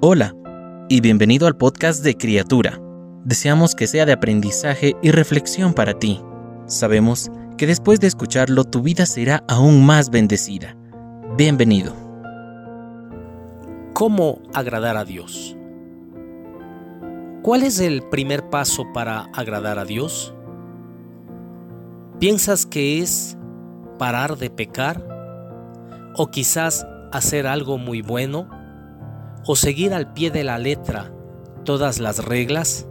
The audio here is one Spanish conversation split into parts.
Hola y bienvenido al podcast de Criatura. Deseamos que sea de aprendizaje y reflexión para ti. Sabemos que después de escucharlo tu vida será aún más bendecida. Bienvenido. ¿Cómo agradar a Dios? ¿Cuál es el primer paso para agradar a Dios? ¿Piensas que es parar de pecar? ¿O quizás hacer algo muy bueno? ¿O seguir al pie de la letra todas las reglas?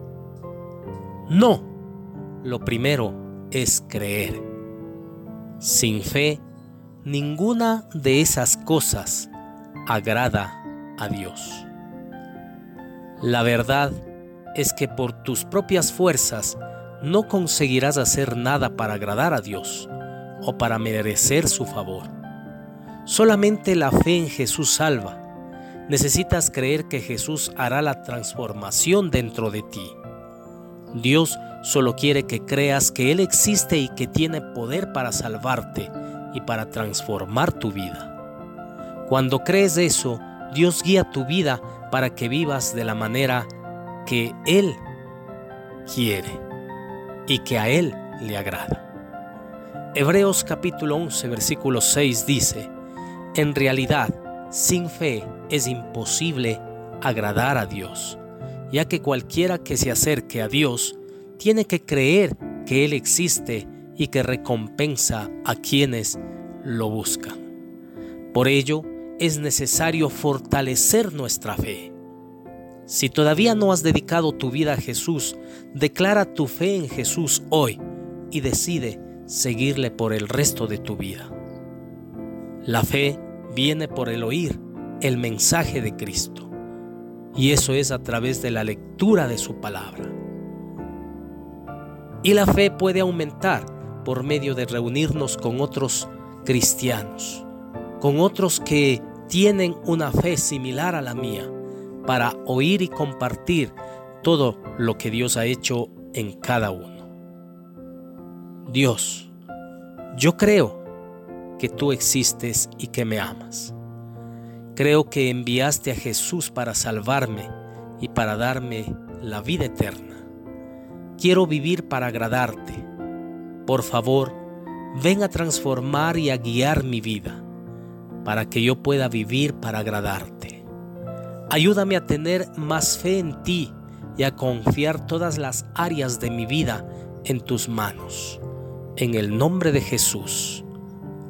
No, lo primero es creer. Sin fe, ninguna de esas cosas agrada a Dios. La verdad es que por tus propias fuerzas no conseguirás hacer nada para agradar a Dios o para merecer su favor. Solamente la fe en Jesús salva. Necesitas creer que Jesús hará la transformación dentro de ti. Dios solo quiere que creas que Él existe y que tiene poder para salvarte y para transformar tu vida. Cuando crees eso, Dios guía tu vida para que vivas de la manera que Él quiere y que a Él le agrada. Hebreos capítulo 11 versículo 6 dice, En realidad, sin fe es imposible agradar a Dios, ya que cualquiera que se acerque a Dios tiene que creer que Él existe y que recompensa a quienes lo buscan. Por ello, es necesario fortalecer nuestra fe. Si todavía no has dedicado tu vida a Jesús, declara tu fe en Jesús hoy y decide seguirle por el resto de tu vida. La fe viene por el oír el mensaje de Cristo y eso es a través de la lectura de su palabra. Y la fe puede aumentar por medio de reunirnos con otros cristianos, con otros que tienen una fe similar a la mía, para oír y compartir todo lo que Dios ha hecho en cada uno. Dios, yo creo que tú existes y que me amas. Creo que enviaste a Jesús para salvarme y para darme la vida eterna. Quiero vivir para agradarte. Por favor, ven a transformar y a guiar mi vida para que yo pueda vivir para agradarte. Ayúdame a tener más fe en ti y a confiar todas las áreas de mi vida en tus manos. En el nombre de Jesús.